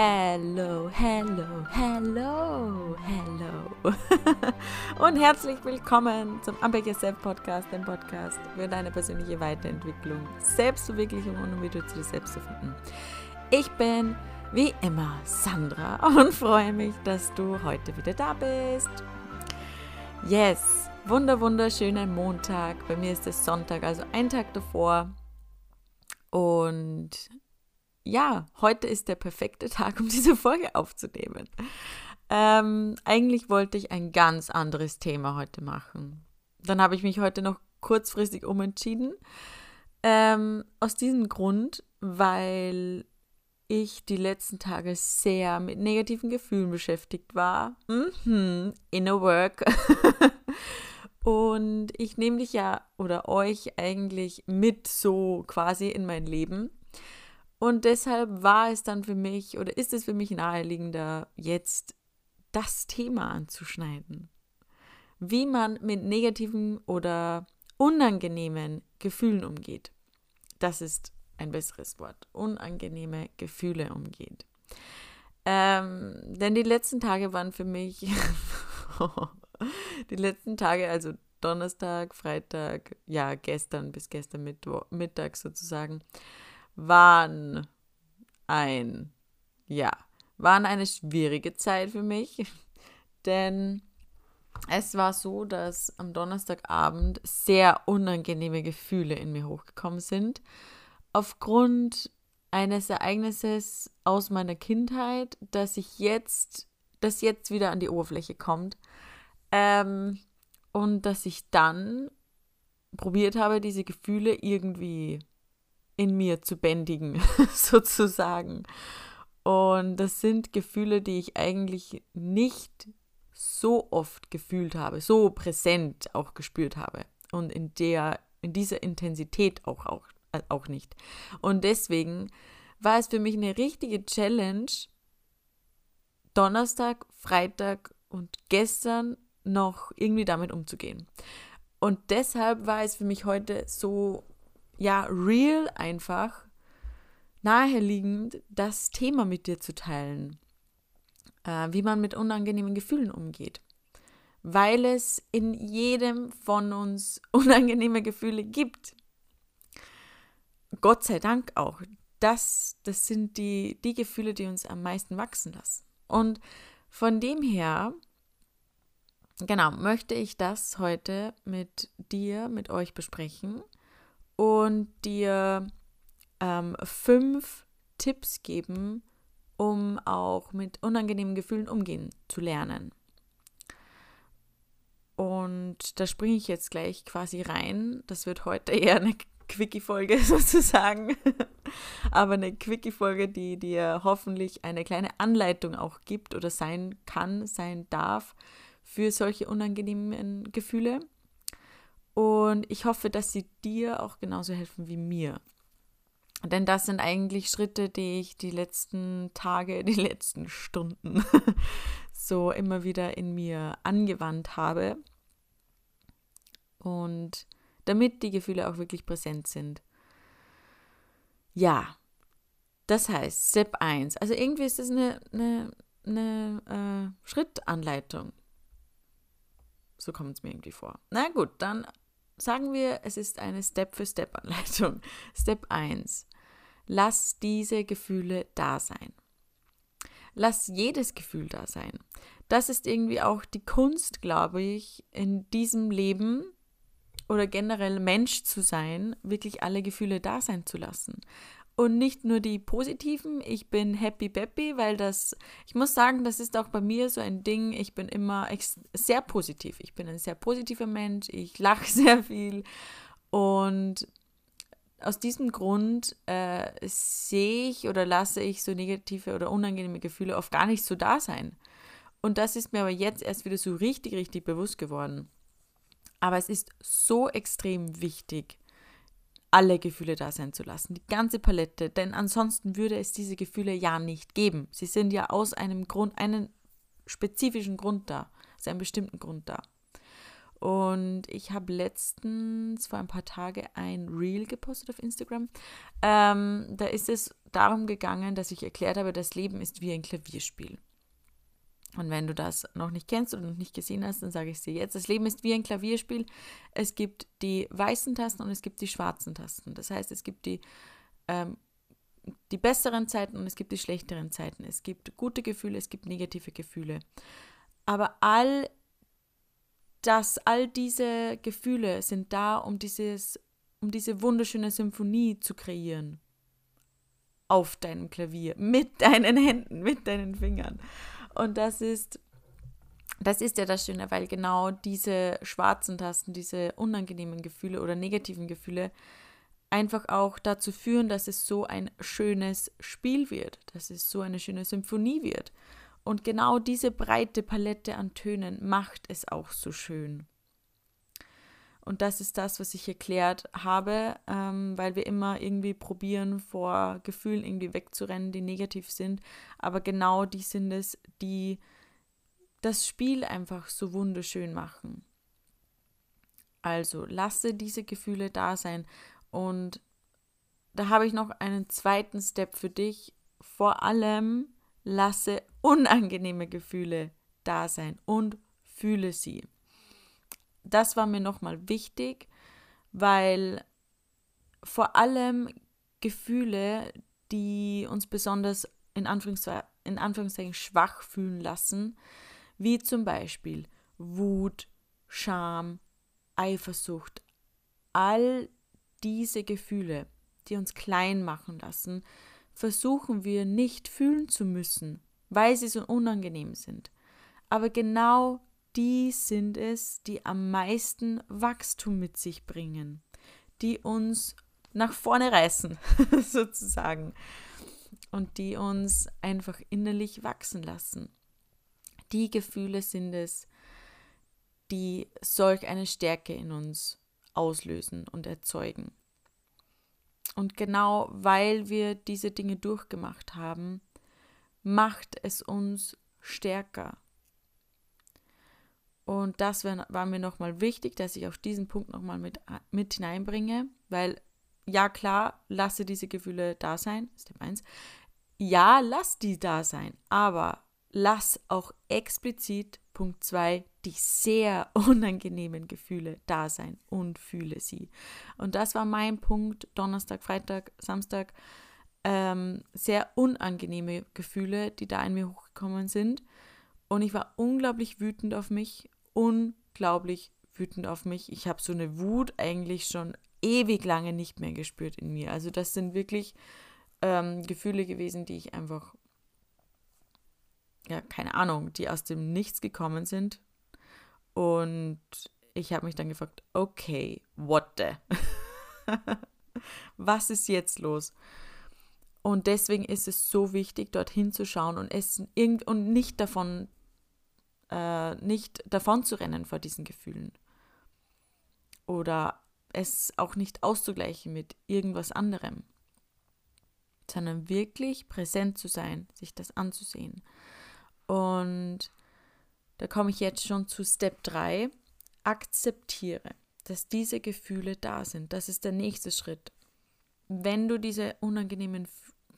Hello, hello, hello, hello. Und herzlich willkommen zum Unpack Yourself Podcast, dem Podcast für deine persönliche Weiterentwicklung, Selbstverwirklichung und um wieder zu dir selbst zu finden. Ich bin wie immer Sandra und freue mich, dass du heute wieder da bist. Yes, wunder wunderschöner Montag. Bei mir ist es Sonntag, also ein Tag davor. Und ja, heute ist der perfekte Tag, um diese Folge aufzunehmen. Ähm, eigentlich wollte ich ein ganz anderes Thema heute machen. Dann habe ich mich heute noch kurzfristig umentschieden. Ähm, aus diesem Grund, weil ich die letzten Tage sehr mit negativen Gefühlen beschäftigt war. Mhm, inner Work. Und ich nehme dich ja oder euch eigentlich mit so quasi in mein Leben. Und deshalb war es dann für mich oder ist es für mich naheliegender, jetzt das Thema anzuschneiden. Wie man mit negativen oder unangenehmen Gefühlen umgeht. Das ist ein besseres Wort. Unangenehme Gefühle umgeht. Ähm, denn die letzten Tage waren für mich, die letzten Tage, also Donnerstag, Freitag, ja, gestern bis gestern Mittwoch, Mittag sozusagen, waren ein, ja, waren eine schwierige Zeit für mich, denn es war so, dass am Donnerstagabend sehr unangenehme Gefühle in mir hochgekommen sind, aufgrund eines Ereignisses aus meiner Kindheit, das ich jetzt, das jetzt wieder an die Oberfläche kommt, ähm, und dass ich dann probiert habe, diese Gefühle irgendwie in mir zu bändigen, sozusagen. Und das sind Gefühle, die ich eigentlich nicht so oft gefühlt habe, so präsent auch gespürt habe und in der in dieser Intensität auch, auch, äh, auch nicht. Und deswegen war es für mich eine richtige Challenge, Donnerstag, Freitag und gestern noch irgendwie damit umzugehen. Und deshalb war es für mich heute so ja, real einfach naheliegend, das Thema mit dir zu teilen, äh, wie man mit unangenehmen Gefühlen umgeht. Weil es in jedem von uns unangenehme Gefühle gibt. Gott sei Dank auch. Das, das sind die, die Gefühle, die uns am meisten wachsen lassen. Und von dem her, genau, möchte ich das heute mit dir, mit euch besprechen und dir ähm, fünf Tipps geben, um auch mit unangenehmen Gefühlen umgehen zu lernen. Und da springe ich jetzt gleich quasi rein. Das wird heute eher eine Quickie-Folge sozusagen. Aber eine Quickie-Folge, die dir hoffentlich eine kleine Anleitung auch gibt oder sein kann, sein darf für solche unangenehmen Gefühle. Und ich hoffe, dass sie dir auch genauso helfen wie mir. Denn das sind eigentlich Schritte, die ich die letzten Tage, die letzten Stunden so immer wieder in mir angewandt habe. Und damit die Gefühle auch wirklich präsent sind. Ja, das heißt, Step 1. Also irgendwie ist das eine, eine, eine äh, Schrittanleitung. So kommt es mir irgendwie vor. Na gut, dann Sagen wir, es ist eine Step-für-Step-Anleitung. Step 1. Lass diese Gefühle da sein. Lass jedes Gefühl da sein. Das ist irgendwie auch die Kunst, glaube ich, in diesem Leben oder generell Mensch zu sein, wirklich alle Gefühle da sein zu lassen. Und nicht nur die positiven, ich bin happy peppy, weil das, ich muss sagen, das ist auch bei mir so ein Ding, ich bin immer sehr positiv. Ich bin ein sehr positiver Mensch, ich lache sehr viel und aus diesem Grund äh, sehe ich oder lasse ich so negative oder unangenehme Gefühle oft gar nicht so da sein. Und das ist mir aber jetzt erst wieder so richtig, richtig bewusst geworden. Aber es ist so extrem wichtig, alle Gefühle da sein zu lassen, die ganze Palette, denn ansonsten würde es diese Gefühle ja nicht geben. Sie sind ja aus einem Grund, einen spezifischen Grund da, aus einem bestimmten Grund da. Und ich habe letztens vor ein paar Tagen ein Reel gepostet auf Instagram. Ähm, da ist es darum gegangen, dass ich erklärt habe, das Leben ist wie ein Klavierspiel. Und wenn du das noch nicht kennst oder noch nicht gesehen hast, dann sage ich dir jetzt. Das Leben ist wie ein Klavierspiel. Es gibt die weißen Tasten und es gibt die schwarzen Tasten. Das heißt, es gibt die, ähm, die besseren Zeiten und es gibt die schlechteren Zeiten. Es gibt gute Gefühle, es gibt negative Gefühle. Aber all das, all diese Gefühle sind da, um dieses, um diese wunderschöne Symphonie zu kreieren. Auf deinem Klavier, mit deinen Händen, mit deinen Fingern. Und das ist, das ist ja das Schöne, weil genau diese schwarzen Tasten, diese unangenehmen Gefühle oder negativen Gefühle einfach auch dazu führen, dass es so ein schönes Spiel wird, dass es so eine schöne Symphonie wird. Und genau diese breite Palette an Tönen macht es auch so schön. Und das ist das, was ich erklärt habe, ähm, weil wir immer irgendwie probieren, vor Gefühlen irgendwie wegzurennen, die negativ sind. Aber genau die sind es, die das Spiel einfach so wunderschön machen. Also lasse diese Gefühle da sein. Und da habe ich noch einen zweiten Step für dich. Vor allem lasse unangenehme Gefühle da sein und fühle sie. Das war mir nochmal wichtig, weil vor allem Gefühle, die uns besonders in, Anführungszeichen, in Anführungszeichen schwach fühlen lassen, wie zum Beispiel Wut, Scham, Eifersucht, all diese Gefühle, die uns klein machen lassen, versuchen wir nicht fühlen zu müssen, weil sie so unangenehm sind. Aber genau die sind es, die am meisten Wachstum mit sich bringen, die uns nach vorne reißen, sozusagen, und die uns einfach innerlich wachsen lassen. Die Gefühle sind es, die solch eine Stärke in uns auslösen und erzeugen. Und genau weil wir diese Dinge durchgemacht haben, macht es uns stärker. Und das war mir nochmal wichtig, dass ich auch diesen Punkt nochmal mit, mit hineinbringe, weil ja klar, lasse diese Gefühle da sein, Step 1. Ja, lass die da sein, aber lass auch explizit Punkt 2 die sehr unangenehmen Gefühle da sein und fühle sie. Und das war mein Punkt Donnerstag, Freitag, Samstag. Ähm, sehr unangenehme Gefühle, die da in mir hochgekommen sind. Und ich war unglaublich wütend auf mich, unglaublich wütend auf mich. Ich habe so eine Wut eigentlich schon ewig lange nicht mehr gespürt in mir. Also das sind wirklich ähm, Gefühle gewesen, die ich einfach ja, keine Ahnung, die aus dem Nichts gekommen sind. Und ich habe mich dann gefragt, okay, what the? Was ist jetzt los? Und deswegen ist es so wichtig, dorthin zu schauen und es und nicht davon, äh, nicht davon zu rennen vor diesen Gefühlen. Oder es auch nicht auszugleichen mit irgendwas anderem, sondern wirklich präsent zu sein, sich das anzusehen. Und da komme ich jetzt schon zu Step 3. Akzeptiere, dass diese Gefühle da sind. Das ist der nächste Schritt. Wenn du diese unangenehmen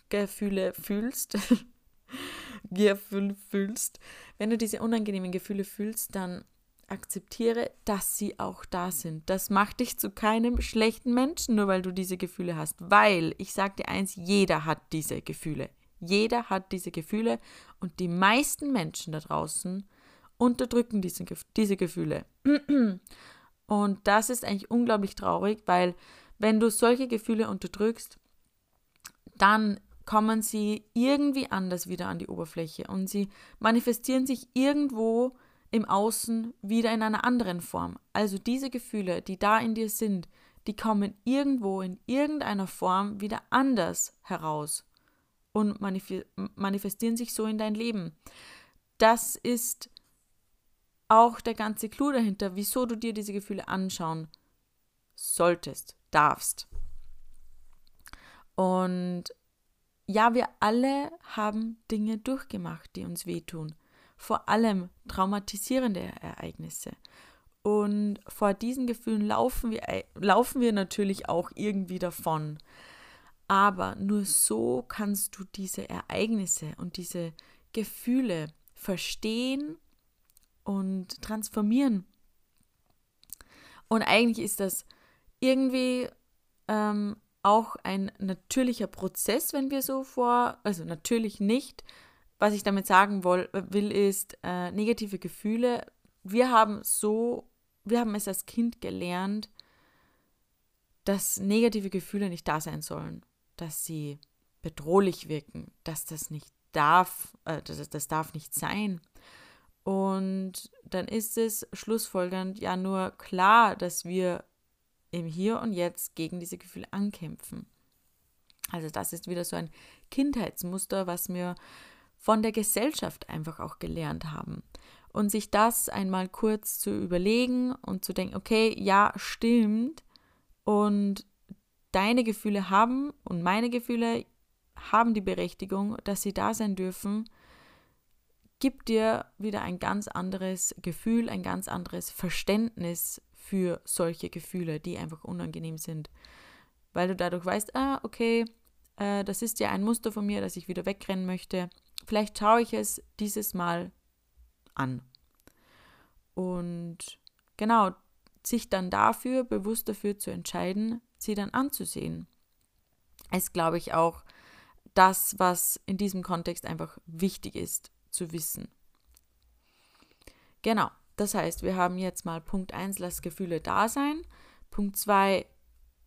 Gefühle fühlst, Gefühl fühlst, wenn du diese unangenehmen Gefühle fühlst, dann akzeptiere, dass sie auch da sind. Das macht dich zu keinem schlechten Menschen, nur weil du diese Gefühle hast. Weil, ich sage dir eins, jeder hat diese Gefühle. Jeder hat diese Gefühle und die meisten Menschen da draußen unterdrücken diese, diese Gefühle. Und das ist eigentlich unglaublich traurig, weil wenn du solche Gefühle unterdrückst, dann kommen sie irgendwie anders wieder an die Oberfläche und sie manifestieren sich irgendwo im Außen wieder in einer anderen Form. Also diese Gefühle, die da in dir sind, die kommen irgendwo in irgendeiner Form wieder anders heraus und manifestieren sich so in dein Leben. Das ist auch der ganze Clou dahinter, wieso du dir diese Gefühle anschauen solltest, darfst. Und ja, wir alle haben Dinge durchgemacht, die uns wehtun. Vor allem traumatisierende Ereignisse. Und vor diesen Gefühlen laufen wir, laufen wir natürlich auch irgendwie davon. Aber nur so kannst du diese Ereignisse und diese Gefühle verstehen und transformieren. Und eigentlich ist das irgendwie ähm, auch ein natürlicher Prozess, wenn wir so vor, also natürlich nicht. Was ich damit sagen will, ist, äh, negative Gefühle. Wir haben so, wir haben es als Kind gelernt, dass negative Gefühle nicht da sein sollen, dass sie bedrohlich wirken, dass das nicht darf, äh, das, das darf nicht sein. Und dann ist es schlussfolgernd ja nur klar, dass wir im Hier und Jetzt gegen diese Gefühle ankämpfen. Also das ist wieder so ein Kindheitsmuster, was wir von der Gesellschaft einfach auch gelernt haben. Und sich das einmal kurz zu überlegen und zu denken, okay, ja, stimmt. Und deine Gefühle haben und meine Gefühle haben die Berechtigung, dass sie da sein dürfen, gibt dir wieder ein ganz anderes Gefühl, ein ganz anderes Verständnis für solche Gefühle, die einfach unangenehm sind. Weil du dadurch weißt, ah, okay, äh, das ist ja ein Muster von mir, dass ich wieder wegrennen möchte. Vielleicht schaue ich es dieses Mal an. Und genau, sich dann dafür, bewusst dafür zu entscheiden, sie dann anzusehen, ist, glaube ich, auch das, was in diesem Kontext einfach wichtig ist zu wissen. Genau. Das heißt, wir haben jetzt mal Punkt 1, lass Gefühle da sein. Punkt 2,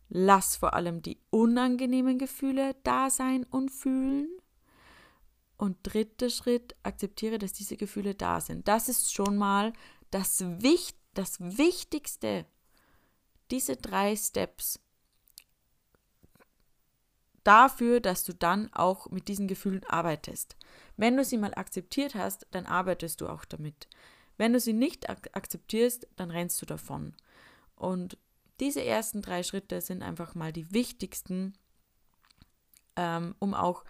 lass vor allem die unangenehmen Gefühle da sein und fühlen. Und dritter Schritt, akzeptiere, dass diese Gefühle da sind. Das ist schon mal das, Wicht das Wichtigste. Diese drei Steps dafür, dass du dann auch mit diesen Gefühlen arbeitest. Wenn du sie mal akzeptiert hast, dann arbeitest du auch damit. Wenn du sie nicht ak akzeptierst, dann rennst du davon. Und diese ersten drei Schritte sind einfach mal die wichtigsten, ähm, um auch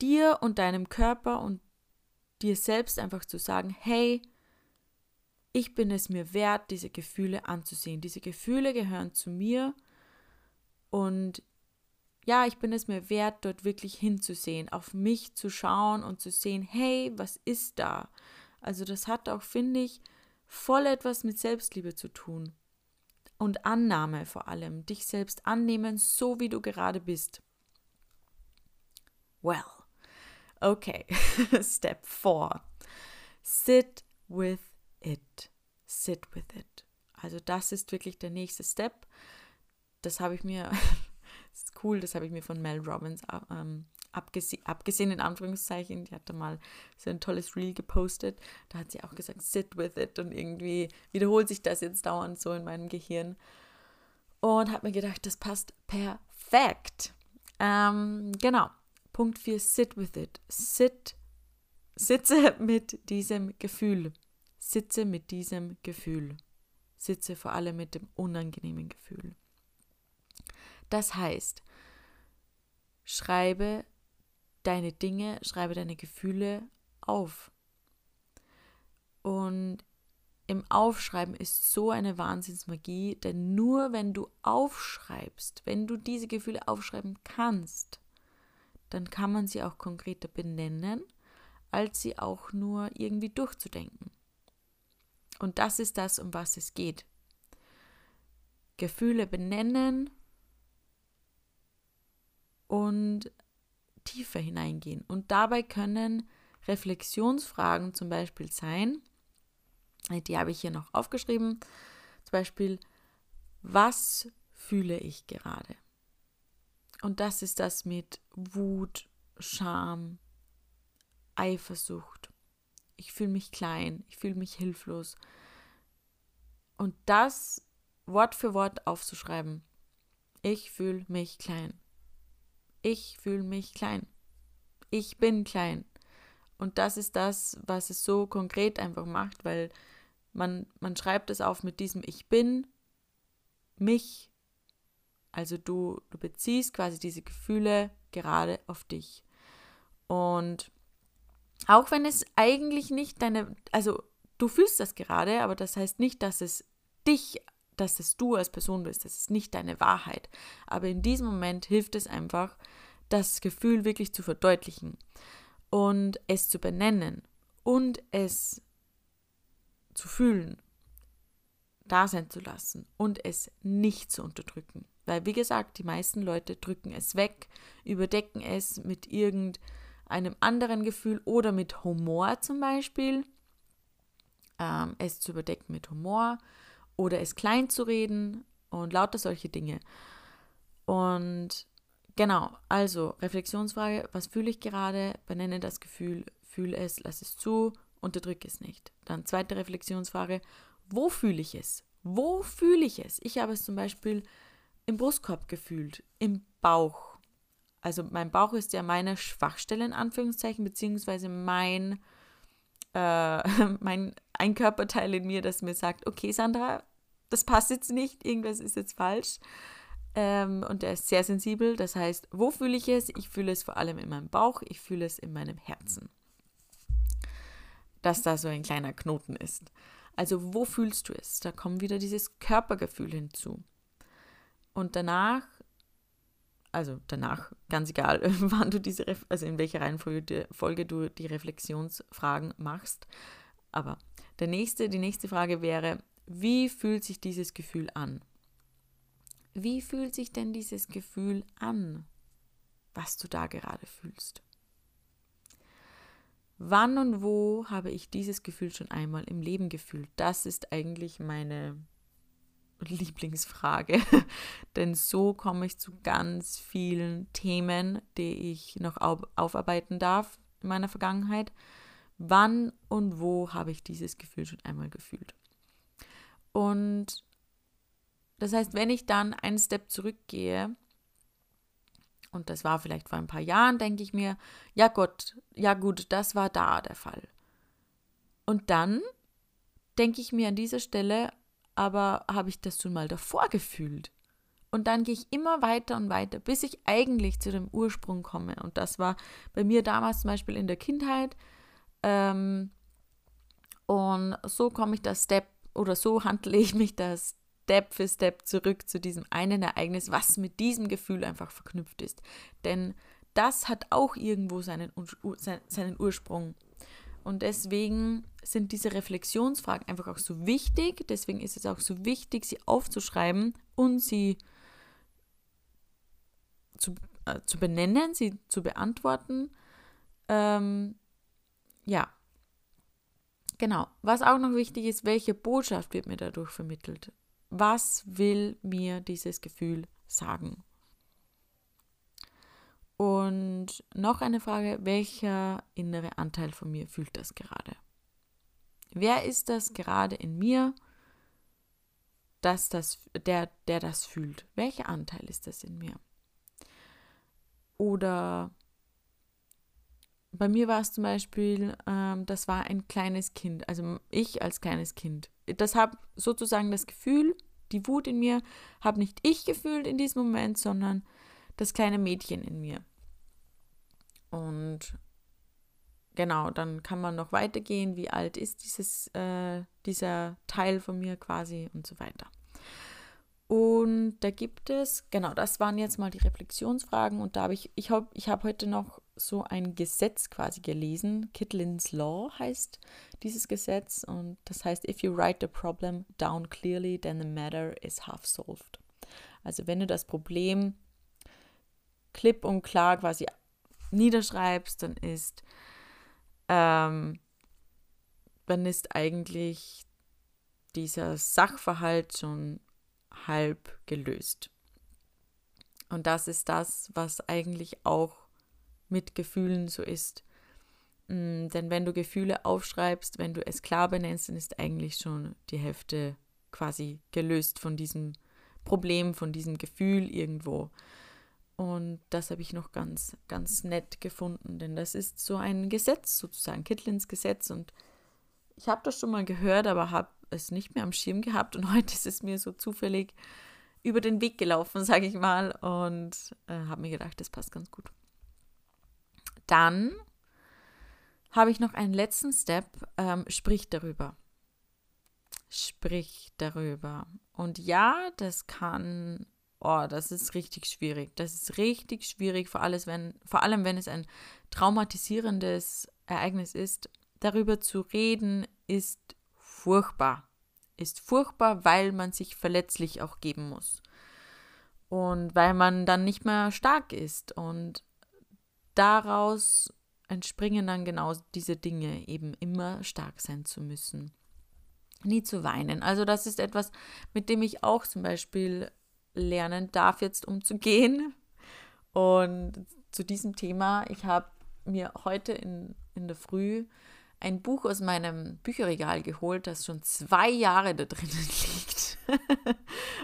dir und deinem Körper und dir selbst einfach zu sagen, hey, ich bin es mir wert, diese Gefühle anzusehen. Diese Gefühle gehören zu mir und ja, ich bin es mir wert, dort wirklich hinzusehen, auf mich zu schauen und zu sehen, hey, was ist da? Also das hat auch, finde ich, voll etwas mit Selbstliebe zu tun. Und Annahme vor allem. Dich selbst annehmen, so wie du gerade bist. Well, okay. Step 4. Sit with it. Sit with it. Also das ist wirklich der nächste Step. Das habe ich mir, das ist cool, das habe ich mir von Mel Robbins ähm, abgesehen, abgesehen in Anführungszeichen, die hatte mal so ein tolles Reel gepostet, da hat sie auch gesagt, sit with it und irgendwie wiederholt sich das jetzt dauernd so in meinem Gehirn und habe mir gedacht, das passt perfekt. Ähm, genau, Punkt 4, sit with it. Sit, sitze mit diesem Gefühl. Sitze mit diesem Gefühl. Sitze vor allem mit dem unangenehmen Gefühl. Das heißt, schreibe deine Dinge, schreibe deine Gefühle auf. Und im Aufschreiben ist so eine Wahnsinnsmagie, denn nur wenn du aufschreibst, wenn du diese Gefühle aufschreiben kannst, dann kann man sie auch konkreter benennen, als sie auch nur irgendwie durchzudenken. Und das ist das, um was es geht. Gefühle benennen und tiefer hineingehen. Und dabei können Reflexionsfragen zum Beispiel sein, die habe ich hier noch aufgeschrieben, zum Beispiel, was fühle ich gerade? Und das ist das mit Wut, Scham, Eifersucht. Ich fühle mich klein, ich fühle mich hilflos. Und das Wort für Wort aufzuschreiben. Ich fühle mich klein. Ich fühle mich klein. Ich bin klein. Und das ist das, was es so konkret einfach macht, weil man, man schreibt es auf mit diesem Ich bin, mich. Also du, du beziehst quasi diese Gefühle gerade auf dich. Und auch wenn es eigentlich nicht deine, also du fühlst das gerade, aber das heißt nicht, dass es dich, dass es du als Person bist. Das ist nicht deine Wahrheit. Aber in diesem Moment hilft es einfach, das Gefühl wirklich zu verdeutlichen und es zu benennen und es zu fühlen, da sein zu lassen und es nicht zu unterdrücken. Weil, wie gesagt, die meisten Leute drücken es weg, überdecken es mit irgendeinem anderen Gefühl oder mit Humor zum Beispiel. Ähm, es zu überdecken mit Humor oder es klein zu reden und lauter solche Dinge. Und genau, also Reflexionsfrage, was fühle ich gerade? Benenne das Gefühl, fühle es, lass es zu, unterdrücke es nicht. Dann zweite Reflexionsfrage, wo fühle ich es? Wo fühle ich es? Ich habe es zum Beispiel im Brustkorb gefühlt, im Bauch. Also mein Bauch ist ja meine Schwachstelle in Anführungszeichen, beziehungsweise mein, äh, mein ein Körperteil in mir, das mir sagt, okay Sandra, das passt jetzt nicht, irgendwas ist jetzt falsch. Ähm, und der ist sehr sensibel. Das heißt, wo fühle ich es? Ich fühle es vor allem in meinem Bauch, ich fühle es in meinem Herzen. Dass da so ein kleiner Knoten ist. Also wo fühlst du es? Da kommt wieder dieses Körpergefühl hinzu. Und danach, also danach, ganz egal, wann du diese, also in welcher Reihenfolge Folge du die Reflexionsfragen machst. Aber der nächste, die nächste Frage wäre, wie fühlt sich dieses Gefühl an? Wie fühlt sich denn dieses Gefühl an, was du da gerade fühlst? Wann und wo habe ich dieses Gefühl schon einmal im Leben gefühlt? Das ist eigentlich meine Lieblingsfrage, denn so komme ich zu ganz vielen Themen, die ich noch aufarbeiten darf in meiner Vergangenheit. Wann und wo habe ich dieses Gefühl schon einmal gefühlt? Und das heißt, wenn ich dann einen Step zurückgehe und das war vielleicht vor ein paar Jahren, denke ich mir, ja Gott, ja gut, das war da der Fall. Und dann denke ich mir an dieser Stelle, aber habe ich das schon mal davor gefühlt? Und dann gehe ich immer weiter und weiter, bis ich eigentlich zu dem Ursprung komme. Und das war bei mir damals zum Beispiel in der Kindheit. Ähm, und so komme ich das Step oder so handle ich mich das Step für Step zurück zu diesem einen Ereignis, was mit diesem Gefühl einfach verknüpft ist. Denn das hat auch irgendwo seinen, seinen Ursprung. Und deswegen sind diese Reflexionsfragen einfach auch so wichtig. Deswegen ist es auch so wichtig, sie aufzuschreiben und sie zu, äh, zu benennen, sie zu beantworten. Ähm, ja, genau. Was auch noch wichtig ist, welche Botschaft wird mir dadurch vermittelt? was will mir dieses Gefühl sagen? Und noch eine Frage, welcher innere Anteil von mir fühlt das gerade? Wer ist das gerade in mir, dass das, der, der das fühlt? Welcher Anteil ist das in mir? Oder bei mir war es zum Beispiel, ähm, das war ein kleines Kind, also ich als kleines Kind. Das habe sozusagen das Gefühl, die Wut in mir habe nicht ich gefühlt in diesem Moment, sondern das kleine Mädchen in mir. Und genau, dann kann man noch weitergehen, wie alt ist dieses, äh, dieser Teil von mir quasi und so weiter. Und da gibt es, genau, das waren jetzt mal die Reflexionsfragen und da habe ich, ich habe ich hab heute noch so ein Gesetz quasi gelesen. Kitlins Law heißt dieses Gesetz und das heißt, if you write the problem down clearly, then the matter is half solved. Also wenn du das Problem klipp und klar quasi niederschreibst, dann ist, ähm, dann ist eigentlich dieser Sachverhalt schon halb gelöst. Und das ist das, was eigentlich auch mit Gefühlen so ist. Mm, denn wenn du Gefühle aufschreibst, wenn du es klar benennst, dann ist eigentlich schon die Hälfte quasi gelöst von diesem Problem, von diesem Gefühl irgendwo. Und das habe ich noch ganz, ganz nett gefunden, denn das ist so ein Gesetz sozusagen, Kittlins Gesetz. Und ich habe das schon mal gehört, aber habe es nicht mehr am Schirm gehabt und heute ist es mir so zufällig über den Weg gelaufen, sage ich mal, und äh, habe mir gedacht, das passt ganz gut. Dann habe ich noch einen letzten Step, ähm, sprich darüber. sprich darüber. Und ja, das kann, oh, das ist richtig schwierig. Das ist richtig schwierig, vor, alles, wenn, vor allem wenn es ein traumatisierendes Ereignis ist. Darüber zu reden ist furchtbar. Ist furchtbar, weil man sich verletzlich auch geben muss. Und weil man dann nicht mehr stark ist. Und daraus entspringen dann genau diese Dinge, eben immer stark sein zu müssen nie zu weinen. Also das ist etwas, mit dem ich auch zum Beispiel lernen darf, jetzt umzugehen. Und zu diesem Thema, ich habe mir heute in, in der Früh ein Buch aus meinem Bücherregal geholt, das schon zwei Jahre da drinnen liegt.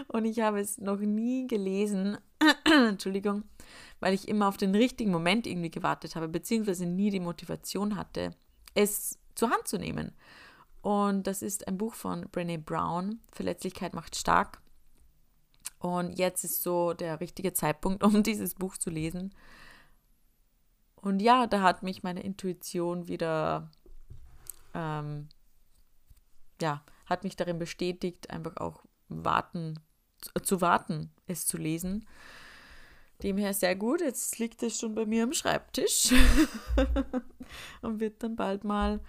und ich habe es noch nie gelesen, Entschuldigung, weil ich immer auf den richtigen Moment irgendwie gewartet habe, beziehungsweise nie die Motivation hatte, es zur Hand zu nehmen. Und das ist ein Buch von Brené Brown, Verletzlichkeit macht stark. Und jetzt ist so der richtige Zeitpunkt, um dieses Buch zu lesen. Und ja, da hat mich meine Intuition wieder, ähm, ja, hat mich darin bestätigt, einfach auch warten, zu warten, es zu lesen. Demher sehr gut. Jetzt liegt es schon bei mir am Schreibtisch und wird dann bald mal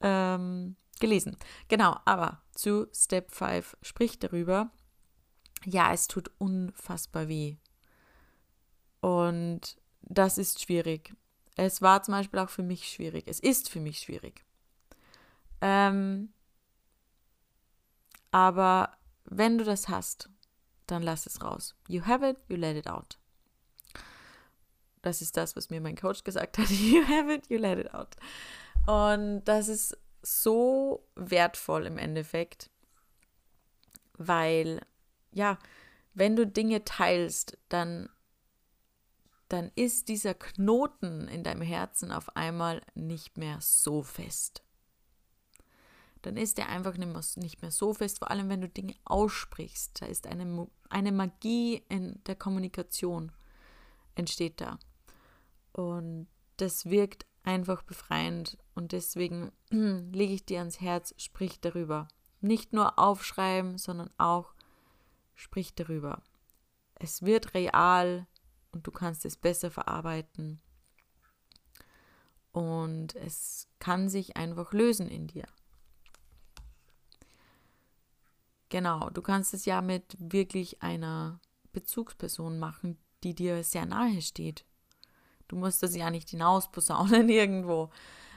ähm, gelesen. Genau, aber zu Step 5 spricht darüber, ja, es tut unfassbar weh. Und das ist schwierig. Es war zum Beispiel auch für mich schwierig. Es ist für mich schwierig. Ähm, aber wenn du das hast, dann lass es raus. You have it, you let it out. Das ist das, was mir mein Coach gesagt hat. You have it, you let it out. Und das ist so wertvoll im Endeffekt, weil ja, wenn du Dinge teilst, dann dann ist dieser Knoten in deinem Herzen auf einmal nicht mehr so fest. Dann ist er einfach nicht mehr so fest, vor allem wenn du Dinge aussprichst. Da ist eine, eine Magie in der Kommunikation entsteht da. Und das wirkt einfach befreiend und deswegen lege ich dir ans Herz, sprich darüber. Nicht nur aufschreiben, sondern auch sprich darüber. Es wird real und du kannst es besser verarbeiten. Und es kann sich einfach lösen in dir. Genau, du kannst es ja mit wirklich einer Bezugsperson machen, die dir sehr nahe steht. Du musst das ja nicht hinausposaunen irgendwo,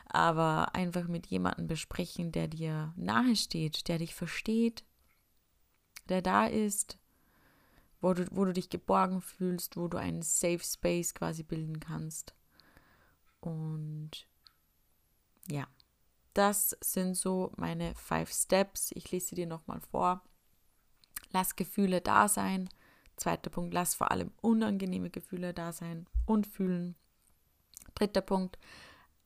aber einfach mit jemandem besprechen, der dir nahe steht, der dich versteht, der da ist, wo du, wo du dich geborgen fühlst, wo du einen Safe Space quasi bilden kannst. Und ja, das sind so meine Five Steps. Ich lese dir nochmal vor. Lass Gefühle da sein. Zweiter Punkt, lass vor allem unangenehme Gefühle da sein und fühlen. Dritter Punkt,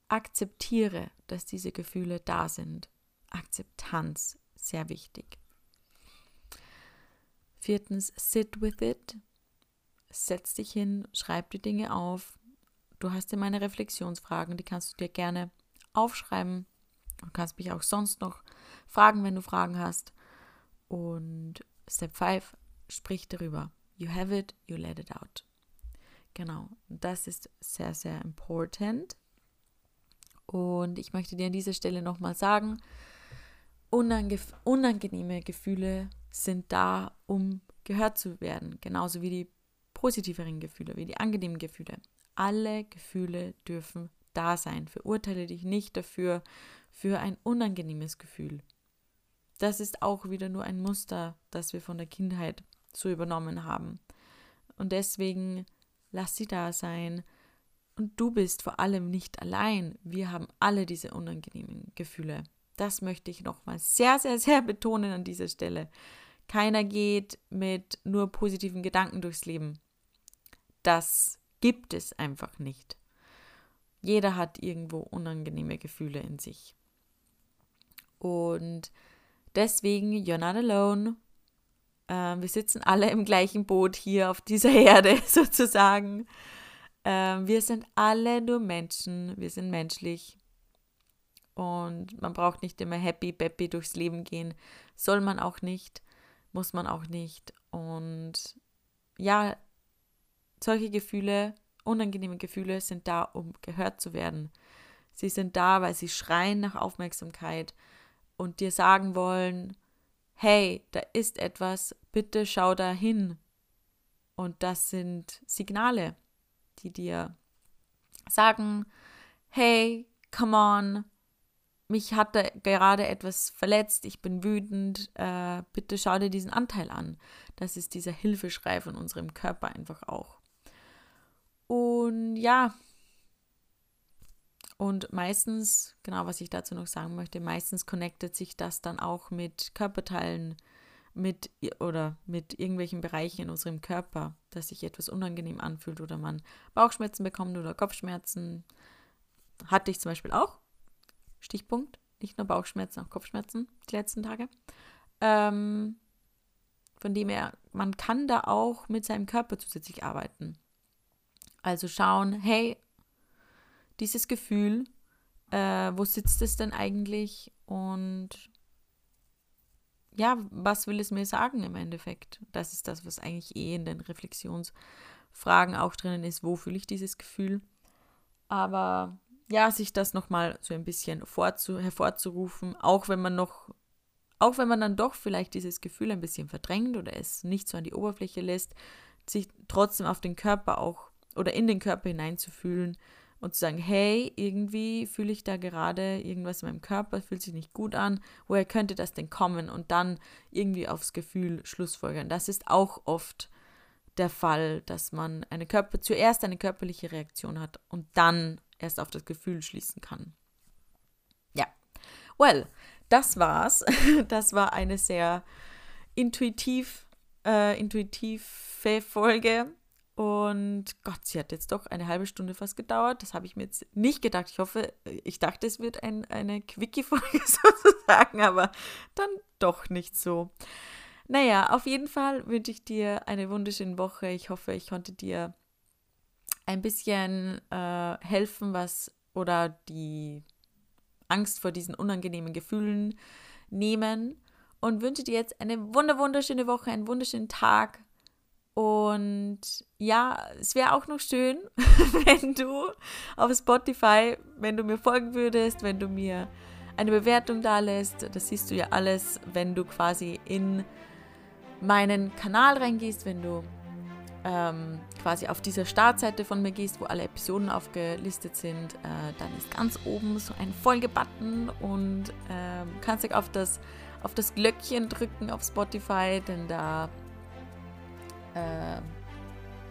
akzeptiere, dass diese Gefühle da sind. Akzeptanz, sehr wichtig. Viertens, sit with it. Setz dich hin, schreib die Dinge auf. Du hast ja meine Reflexionsfragen, die kannst du dir gerne aufschreiben. Du kannst mich auch sonst noch fragen, wenn du Fragen hast. Und Step 5, sprich darüber. You have it, you let it out. Genau, das ist sehr, sehr important. Und ich möchte dir an dieser Stelle nochmal sagen, unange unangenehme Gefühle sind da, um gehört zu werden, genauso wie die positiveren Gefühle, wie die angenehmen Gefühle. Alle Gefühle dürfen da sein. Verurteile dich nicht dafür, für ein unangenehmes Gefühl. Das ist auch wieder nur ein Muster, das wir von der Kindheit so übernommen haben. Und deswegen lass sie da sein. Und du bist vor allem nicht allein. Wir haben alle diese unangenehmen Gefühle. Das möchte ich nochmal sehr, sehr, sehr betonen an dieser Stelle. Keiner geht mit nur positiven Gedanken durchs Leben. Das gibt es einfach nicht. Jeder hat irgendwo unangenehme Gefühle in sich. Und deswegen, you're not alone. Ähm, wir sitzen alle im gleichen Boot hier auf dieser Erde sozusagen. Ähm, wir sind alle nur Menschen, wir sind menschlich. Und man braucht nicht immer happy, peppy durchs Leben gehen. Soll man auch nicht, muss man auch nicht. Und ja, solche Gefühle, unangenehme Gefühle sind da, um gehört zu werden. Sie sind da, weil sie schreien nach Aufmerksamkeit und dir sagen wollen, hey, da ist etwas, bitte schau da hin. Und das sind Signale, die dir sagen, hey, come on, mich hat da gerade etwas verletzt, ich bin wütend, äh, bitte schau dir diesen Anteil an. Das ist dieser Hilfeschrei von unserem Körper einfach auch. Und ja, und meistens, genau was ich dazu noch sagen möchte, meistens connectet sich das dann auch mit Körperteilen, mit oder mit irgendwelchen Bereichen in unserem Körper, dass sich etwas unangenehm anfühlt oder man Bauchschmerzen bekommt oder Kopfschmerzen. Hatte ich zum Beispiel auch. Stichpunkt. Nicht nur Bauchschmerzen, auch Kopfschmerzen die letzten Tage. Ähm, von dem her, man kann da auch mit seinem Körper zusätzlich arbeiten. Also schauen, hey, dieses Gefühl, äh, wo sitzt es denn eigentlich und ja, was will es mir sagen im Endeffekt? Das ist das, was eigentlich eh in den Reflexionsfragen auch drinnen ist. Wo fühle ich dieses Gefühl? Aber ja, sich das nochmal so ein bisschen vorzu hervorzurufen, auch wenn man noch, auch wenn man dann doch vielleicht dieses Gefühl ein bisschen verdrängt oder es nicht so an die Oberfläche lässt, sich trotzdem auf den Körper auch oder in den Körper hineinzufühlen, und zu sagen, hey, irgendwie fühle ich da gerade irgendwas in meinem Körper, fühlt sich nicht gut an, woher könnte das denn kommen? Und dann irgendwie aufs Gefühl schlussfolgern. Das ist auch oft der Fall, dass man eine Körper zuerst eine körperliche Reaktion hat und dann erst auf das Gefühl schließen kann. Ja, well, das war's. Das war eine sehr intuitiv, äh, intuitive Folge. Und Gott, sie hat jetzt doch eine halbe Stunde fast gedauert. Das habe ich mir jetzt nicht gedacht. Ich hoffe, ich dachte, es wird ein, eine Quickie-Folge sozusagen, aber dann doch nicht so. Naja, auf jeden Fall wünsche ich dir eine wunderschöne Woche. Ich hoffe, ich konnte dir ein bisschen äh, helfen, was oder die Angst vor diesen unangenehmen Gefühlen nehmen und wünsche dir jetzt eine wunder wunderschöne Woche, einen wunderschönen Tag und ja, es wäre auch noch schön, wenn du auf Spotify, wenn du mir folgen würdest, wenn du mir eine Bewertung da lässt. Das siehst du ja alles, wenn du quasi in meinen Kanal reingehst, wenn du ähm, quasi auf dieser Startseite von mir gehst, wo alle Episoden aufgelistet sind, äh, dann ist ganz oben so ein Folge-Button und ähm, kannst dich auf das, auf das Glöckchen drücken auf Spotify, denn da äh,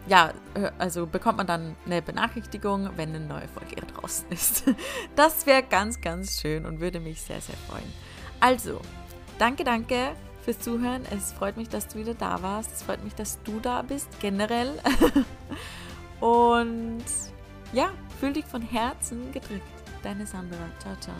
ja, also bekommt man dann eine Benachrichtigung, wenn eine neue Folge draußen ist. Das wäre ganz, ganz schön und würde mich sehr, sehr freuen. Also, danke, danke fürs Zuhören. Es freut mich, dass du wieder da warst. Es freut mich, dass du da bist, generell. Und ja, fühl dich von Herzen gedrückt. Deine Sandra. Ciao, ciao.